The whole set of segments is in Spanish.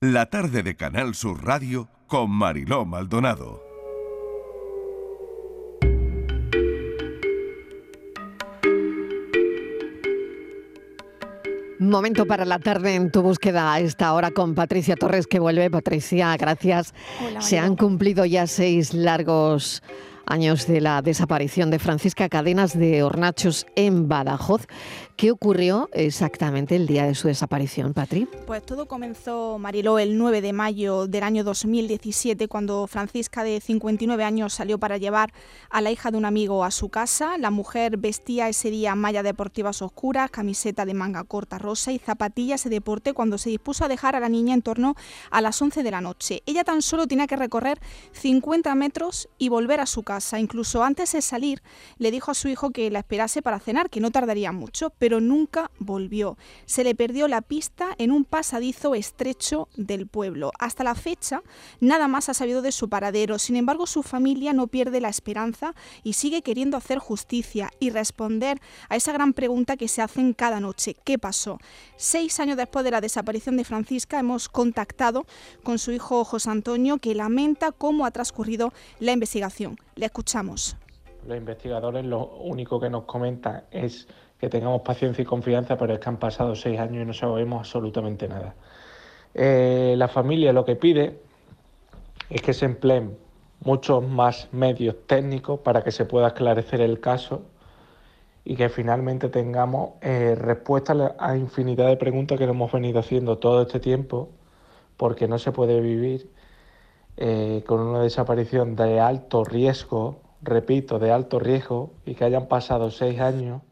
La tarde de Canal Sur Radio con Mariló Maldonado. Momento para la tarde en tu búsqueda a esta hora con Patricia Torres que vuelve. Patricia, gracias. Se han cumplido ya seis largos años de la desaparición de Francisca Cadenas de Hornachos en Badajoz. ¿Qué ocurrió exactamente el día de su desaparición, Patri? Pues todo comenzó, Mariló, el 9 de mayo del año 2017, cuando Francisca, de 59 años, salió para llevar a la hija de un amigo a su casa. La mujer vestía ese día mallas deportivas oscuras, camiseta de manga corta rosa y zapatillas de deporte cuando se dispuso a dejar a la niña en torno a las 11 de la noche. Ella tan solo tenía que recorrer 50 metros y volver a su casa. Incluso antes de salir, le dijo a su hijo que la esperase para cenar, que no tardaría mucho, pero nunca volvió. Se le perdió la pista en un pasadizo estrecho del pueblo. Hasta la fecha, nada más ha sabido de su paradero. Sin embargo, su familia no pierde la esperanza y sigue queriendo hacer justicia y responder a esa gran pregunta que se hacen cada noche. ¿Qué pasó? Seis años después de la desaparición de Francisca, hemos contactado con su hijo José Antonio, que lamenta cómo ha transcurrido la investigación. Le escuchamos. Los investigadores lo único que nos comentan es que tengamos paciencia y confianza, pero es que han pasado seis años y no sabemos absolutamente nada. Eh, la familia lo que pide es que se empleen muchos más medios técnicos para que se pueda esclarecer el caso y que finalmente tengamos eh, respuestas a infinidad de preguntas que nos hemos venido haciendo todo este tiempo, porque no se puede vivir eh, con una desaparición de alto riesgo, repito, de alto riesgo, y que hayan pasado seis años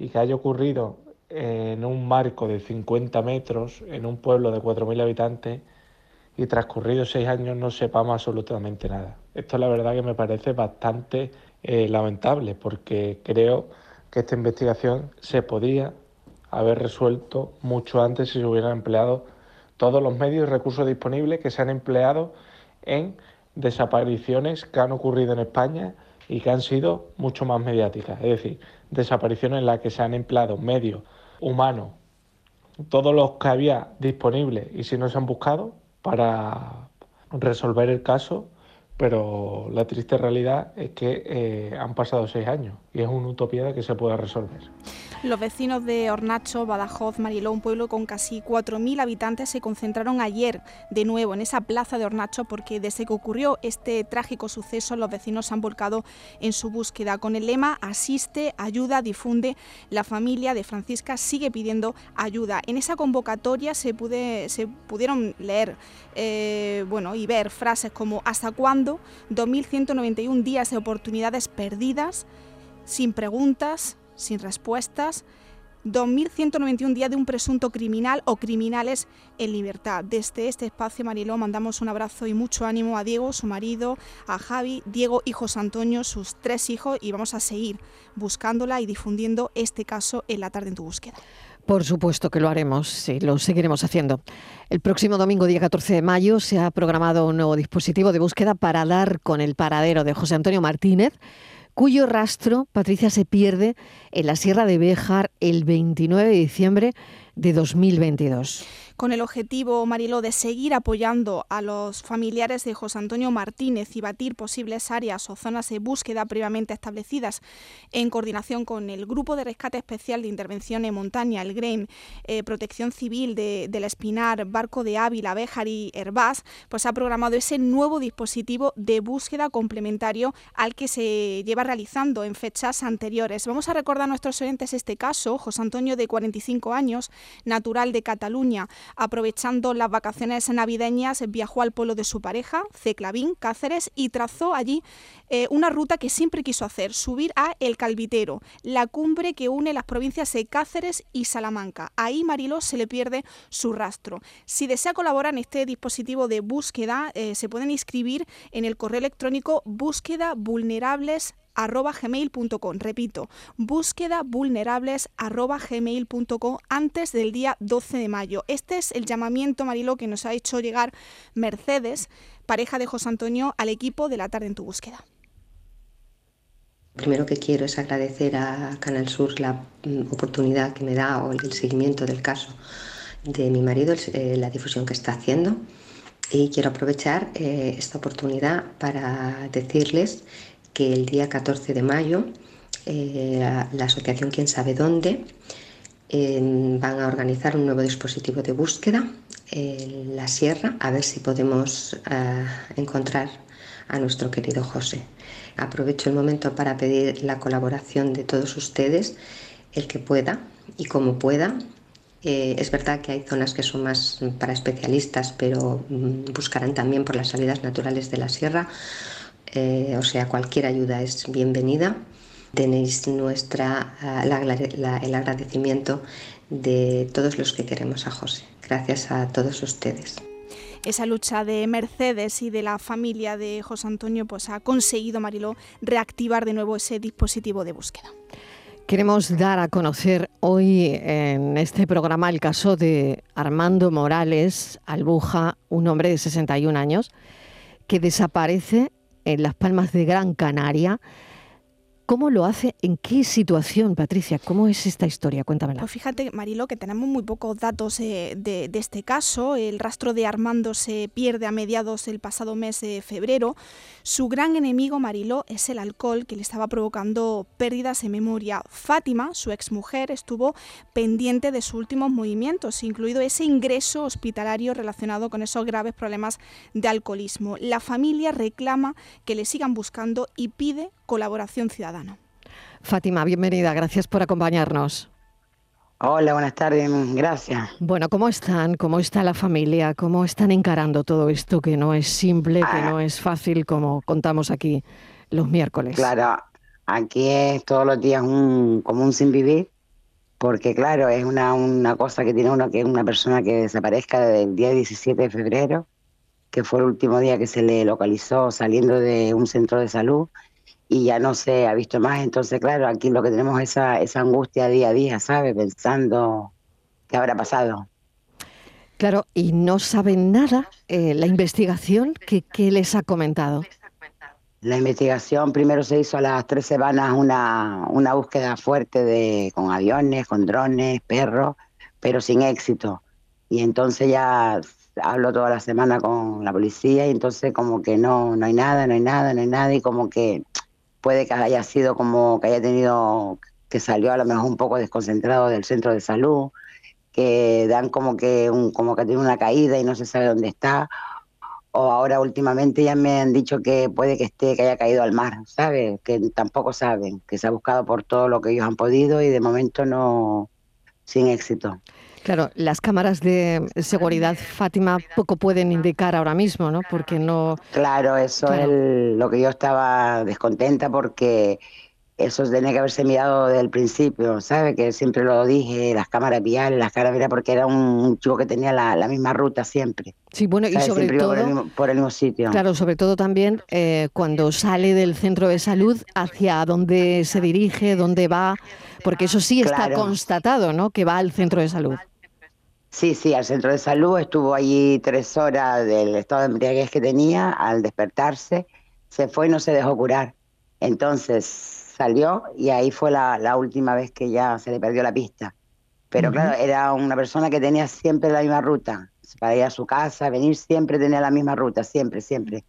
y que haya ocurrido en un marco de 50 metros, en un pueblo de 4.000 habitantes, y transcurridos seis años no sepamos absolutamente nada. Esto la verdad que me parece bastante eh, lamentable, porque creo que esta investigación se podía haber resuelto mucho antes si se hubieran empleado todos los medios y recursos disponibles que se han empleado en desapariciones que han ocurrido en España y que han sido mucho más mediáticas. Es decir, desapariciones en las que se han empleado medios humanos, todos los que había disponibles y si no se han buscado para resolver el caso, pero la triste realidad es que eh, han pasado seis años y es una utopía de que se pueda resolver. Los vecinos de Hornacho, Badajoz, Mariló, un pueblo con casi 4.000 habitantes, se concentraron ayer de nuevo en esa plaza de Hornacho porque desde que ocurrió este trágico suceso los vecinos se han volcado en su búsqueda. Con el lema Asiste, ayuda, difunde, la familia de Francisca sigue pidiendo ayuda. En esa convocatoria se, se pudieron leer eh, bueno, y ver frases como ¿Hasta cuándo? 2.191 días de oportunidades perdidas, sin preguntas, sin respuestas, 2.191 días de un presunto criminal o criminales en libertad. Desde este espacio, Mariló, mandamos un abrazo y mucho ánimo a Diego, su marido, a Javi, Diego y José Antonio, sus tres hijos, y vamos a seguir buscándola y difundiendo este caso en la tarde en tu búsqueda. Por supuesto que lo haremos, sí, lo seguiremos haciendo. El próximo domingo, día 14 de mayo, se ha programado un nuevo dispositivo de búsqueda para dar con el paradero de José Antonio Martínez cuyo rastro, Patricia, se pierde en la Sierra de Béjar el 29 de diciembre de 2022 con el objetivo, Mariló, de seguir apoyando a los familiares de José Antonio Martínez y batir posibles áreas o zonas de búsqueda previamente establecidas en coordinación con el Grupo de Rescate Especial de Intervención en Montaña, el GREM, eh, Protección Civil de, del Espinar, Barco de Ávila, Béjar y Herbás, pues ha programado ese nuevo dispositivo de búsqueda complementario al que se lleva realizando en fechas anteriores. Vamos a recordar a nuestros oyentes este caso, José Antonio de 45 años, natural de Cataluña, aprovechando las vacaciones navideñas, viajó al pueblo de su pareja, Ceclavín, Cáceres, y trazó allí eh, una ruta que siempre quiso hacer, subir a El Calvitero, la cumbre que une las provincias de Cáceres y Salamanca. Ahí Mariló se le pierde su rastro. Si desea colaborar en este dispositivo de búsqueda, eh, se pueden inscribir en el correo electrónico búsqueda vulnerables arroba gmail.com. Repito, búsqueda vulnerables arroba gmail.com antes del día 12 de mayo. Este es el llamamiento, Marilo, que nos ha hecho llegar Mercedes, pareja de José Antonio, al equipo de la tarde en tu búsqueda. Primero que quiero es agradecer a Canal Sur la mm, oportunidad que me da o el seguimiento del caso de mi marido, eh, la difusión que está haciendo. Y quiero aprovechar eh, esta oportunidad para decirles que el día 14 de mayo la, asociación Quién sabe dónde van a organizar un nuevo dispositivo de búsqueda en la sierra a ver si podemos encontrar a nuestro querido José. Aprovecho el momento para pedir la colaboración de todos ustedes, el que pueda y como pueda. Eh, es verdad que hay zonas que son más para especialistas, pero mm, buscarán también por las salidas naturales de la sierra. Eh, o sea, cualquier ayuda es bienvenida. Tenéis nuestra, ah, el agradecimiento de todos los que queremos a José. Gracias a todos ustedes esa lucha de Mercedes y de la familia de José Antonio, pues ha conseguido Mariló reactivar de nuevo ese dispositivo de búsqueda. Queremos dar a conocer hoy en este programa el caso de Armando Morales Albuja, un hombre de 61 años, que desaparece en las Palmas de Gran Canaria ¿Cómo lo hace? ¿En qué situación, Patricia? ¿Cómo es esta historia? Cuéntamela. Pues fíjate, Marilo, que tenemos muy pocos datos eh, de, este caso. El rastro de Armando se pierde a mediados del pasado mes de febrero. Su gran enemigo, Mariló, es el alcohol que le estaba provocando pérdidas en memoria. Fátima, su exmujer, estuvo pendiente de sus últimos movimientos, incluido ese ingreso hospitalario relacionado con esos graves problemas de alcoholismo. La familia reclama que le sigan buscando y pide colaboración ciudadana. Fátima, bienvenida, gracias por acompañarnos. Hola, buenas tardes, gracias. Bueno, ¿cómo están? ¿Cómo está la familia? ¿Cómo están encarando todo esto que no es simple, que no ah. es fácil como contamos aquí los miércoles? Claro, aquí es todos los días un, como un sin vivir, porque claro, es una, una cosa que tiene uno que es una persona que desaparezca desde el día 17 de febrero, que fue el último día que se le localizó saliendo de un centro de salud y ya no se ha visto más. Entonces, claro, aquí lo que tenemos es esa, esa angustia día a día, ¿sabe? Pensando qué habrá pasado. Claro, y no saben nada eh, la investigación que, les ha comentado. La investigación primero se hizo a las tres semanas una, una búsqueda fuerte de con aviones, con drones, perros, pero sin éxito. Y entonces ya hablo toda la semana con la policía y entonces como que no, no hay nada, no hay nada, no hay nada y como que puede que haya sido como que haya tenido, que salió a lo mejor un poco desconcentrado del centro de salud, que dan como que, un, como que tiene una caída y no se sabe dónde está, o ahora últimamente ya me han dicho que puede que esté, que haya caído al mar, ¿sabes? Que tampoco saben, que se ha buscado por todo lo que ellos han podido y de momento no, sin éxito. Claro, las cámaras de seguridad, Fátima, poco pueden indicar ahora mismo, ¿no? Porque no... Claro, eso es lo que yo estaba descontenta porque eso tenía que haberse mirado desde el principio, ¿sabe? Que siempre lo dije, las cámaras viales, las cámaras porque era un chico que tenía la, misma ruta siempre. Sí, bueno, y sobre todo... Por el, mismo, sitio. Claro, sobre todo también eh, cuando sale del centro de salud, hacia dónde se dirige, dónde va, porque eso sí está constatado, ¿no? Que va al centro de salud. Sí, sí, al centro de salud estuvo allí tres horas del estado de embriaguez que tenía. Al despertarse, se fue y no se dejó curar. Entonces salió y ahí fue la, última vez que ya se le perdió la pista. Pero claro, era una persona que tenía siempre la misma ruta. Para ir a su casa, venir siempre tenía la misma ruta, siempre, siempre.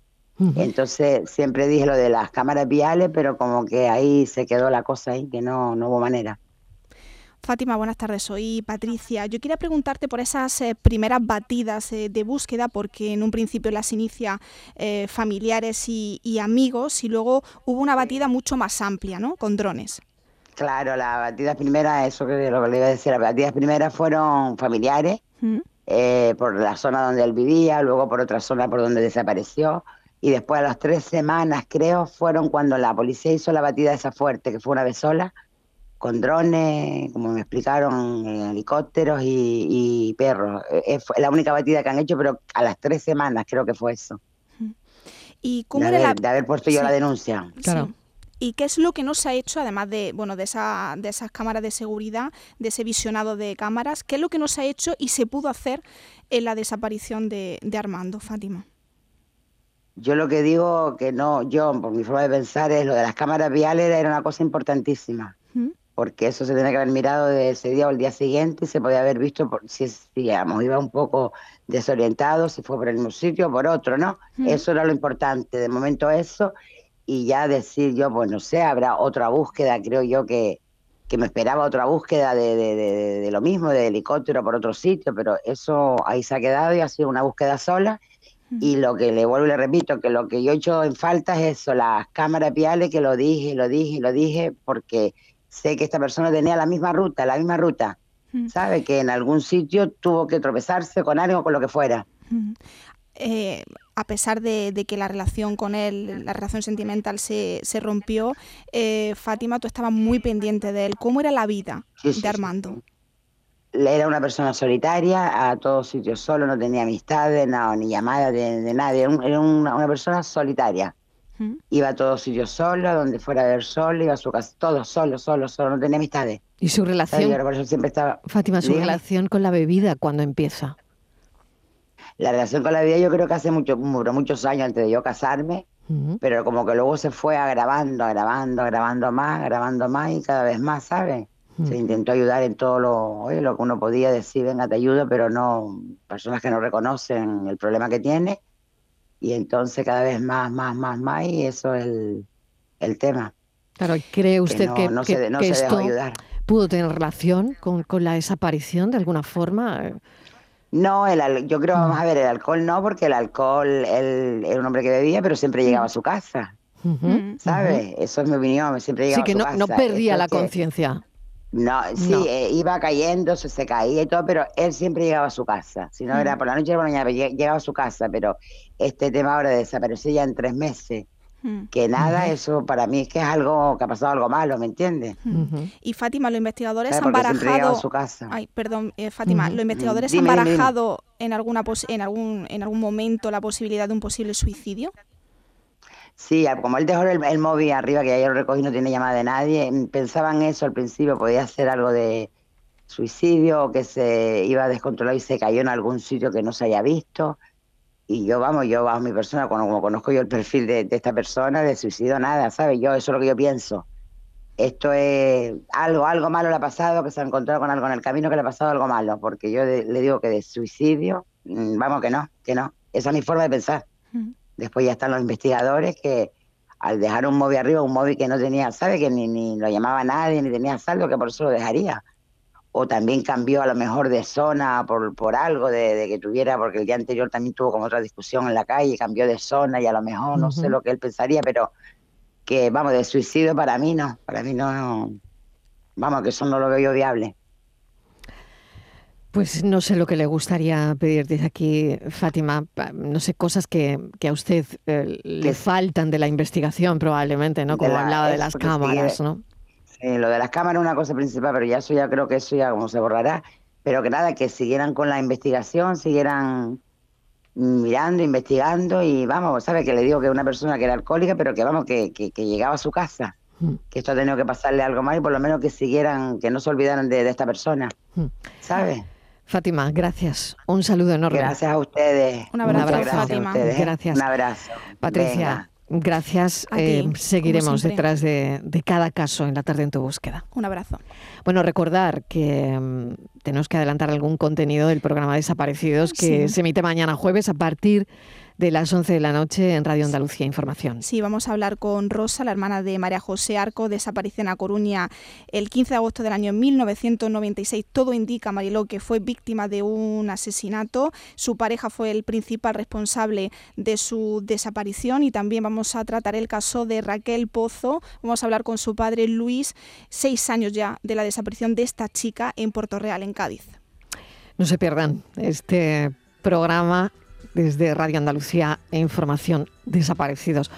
Entonces siempre dije lo de las cámaras viales, pero como que ahí se quedó la cosa ahí, que no, no hubo manera. Fátima, buenas tardes. Soy Patricia. Yo quería preguntarte por esas eh, primeras batidas eh, de búsqueda, porque en un principio las inicia eh, familiares y, amigos, y luego hubo una batida mucho más amplia, ¿no? Con drones. Claro, las batidas primeras, eso que lo que le iba a decir, las batidas primeras fueron familiares, por la zona donde él vivía, luego por otra zona por donde desapareció, y después a las tres semanas, creo, fueron cuando la policía hizo la batida esa fuerte, que fue una vez sola, con drones, como me explicaron, helicópteros y, perros. Es la única batida que han hecho, pero a las tres semanas creo que fue eso. ¿Y cómo de, haber, la... de haber puesto yo la denuncia. Claro. ¿Y qué es lo que no se ha hecho, además de, bueno, de, esa, de esas cámaras de seguridad, de ese visionado de cámaras? ¿Qué es lo que no se ha hecho y se pudo hacer en la desaparición de, Armando, Fátima? Yo lo que digo que no, yo, por mi forma de pensar, es lo de las cámaras viales era una cosa importantísima porque eso se tenía que haber mirado de ese día o el día siguiente y se podía haber visto por, si, digamos, iba un poco desorientado, si fue por el mismo sitio o por otro, ¿no? Eso era lo importante, de momento eso, y ya decir yo, pues no sé, habrá otra búsqueda, creo yo que, que me esperaba otra búsqueda de, de, de, lo mismo, de helicóptero por otro sitio, pero eso ahí se ha quedado y ha sido una búsqueda sola. Y lo que le vuelvo y le repito, que lo que yo he hecho en falta es eso, las cámaras piales, que lo dije, lo dije, lo dije, porque sé que esta persona tenía la misma ruta, la misma ruta. ¿Sabe? Que en algún sitio tuvo que tropezarse con algo, con lo que fuera. Eh, a pesar de, que la relación con él, la relación sentimental se, se rompió, eh, Fátima, tú estabas muy pendiente de él. ¿Cómo era la vida de Armando? Era una persona solitaria, a todos sitios solo, no tenía amistades, no, ni llamadas de, nadie. Era, una persona solitaria. Iba a todos sitios solo, donde fuera a ver solo, iba a su casa, todo solo, solo, solo, no tenía amistades. ¿Y su relación? siempre estaba... Fátima, su relación con la bebida, ¿cuándo empieza? La relación con la bebida yo creo que hace mucho, muchos años antes de yo casarme, pero como que luego se fue agravando, agravando, agravando más, agravando más y cada vez más, ¿sabes? Se intentó ayudar en todo lo, lo que uno podía decir, venga, te ayudo, pero no, personas que no reconocen el problema que tiene y entonces cada vez más, más, más, más, y eso es el, tema. Claro, ¿cree usted que, no, se, esto pudo tener relación con, con, la desaparición de alguna forma? No, el, yo creo, vamos a ver, el alcohol no, porque el alcohol, él era un hombre que bebía, pero siempre llegaba a su casa. ¿Sabes? Eso es mi opinión, siempre llegaba sí, que no, no perdía la conciencia. No, sí, eh, iba cayendo, se, caía y todo, pero él siempre llegaba a su casa. Si no era por la noche, era por la mañana, llegaba a su casa. Pero este tema ahora de desaparecer ya en tres meses, que nada, eso para mí es que es algo que ha pasado algo malo, ¿me entiendes? Y Fátima, los investigadores han barajado. A su casa. Ay, perdón, eh, Fátima, los investigadores han barajado en alguna en algún en algún momento la posibilidad de un posible suicidio. Sí, como él dejó el, móvil arriba, que ya lo recogí, no tiene llamada de nadie, mm, pensaba en eso al principio, podía ser algo de suicidio o que se iba a descontrolar y se cayó en algún sitio que no se haya visto. Y yo, vamos, yo bajo mi persona, como, conozco yo el perfil de, esta persona, de suicidio nada, ¿sabes? Yo, eso es lo que yo pienso. Esto es algo, algo malo le ha pasado, que se ha encontrado con algo en el camino que le ha pasado algo malo, porque yo le digo que de suicidio, mm, vamos, que no, que no. Esa es mi forma de pensar. Después ya están los investigadores que al dejar un móvil arriba, un móvil que no tenía, sabe que ni, ni lo llamaba nadie, ni tenía saldo, que por eso lo dejaría. O también cambió a lo mejor de zona por, por algo de, que tuviera, porque el día anterior también tuvo como otra discusión en la calle, cambió de zona y a lo mejor no sé lo que él pensaría, pero que vamos, de suicidio para mí no, para mí no vamos, que eso no lo veo yo viable. Pues no sé lo que le gustaría pedir desde aquí, Fátima. No sé, cosas que, a usted eh, le faltan de la investigación probablemente, ¿no? Como hablaba de las cámaras, ¿no? Sí, lo de las cámaras es una cosa principal, pero ya eso ya creo que eso ya como se borrará. Pero que nada, que siguieran con la investigación, siguieran mirando, investigando y vamos, ¿sabe? Que le digo que una persona que era alcohólica, pero que vamos, que, que, llegaba a su casa. Mm. Que esto ha tenido que pasarle algo más y por lo menos que siguieran, que no se olvidaran de, de esta persona. Mm. Fátima, gracias. Un saludo enorme. Gracias a ustedes. Un abrazo, Fátima. Gracias. Un abrazo. Patricia, gracias. Eh, seguiremos detrás de, cada caso en la tarde en tu búsqueda. Un abrazo. Bueno, recordar que mm, tenemos que adelantar algún contenido del programa Desaparecidos que se emite mañana jueves a partir de las 11 de la noche en Radio Andalucía Información. Sí, vamos a hablar con Rosa, la hermana de María José Arco, desapareció en A Coruña el 15 de agosto del año 1996. Todo indica, Mariló, que fue víctima de un asesinato. Su pareja fue el principal responsable de su desaparición y también vamos a tratar el caso de Raquel Pozo. Vamos a hablar con su padre Luis, seis años ya de la desaparición de esta chica en Puerto Real, en Cádiz. No se pierdan este programa desde Radio Andalucía e Información Desaparecidos.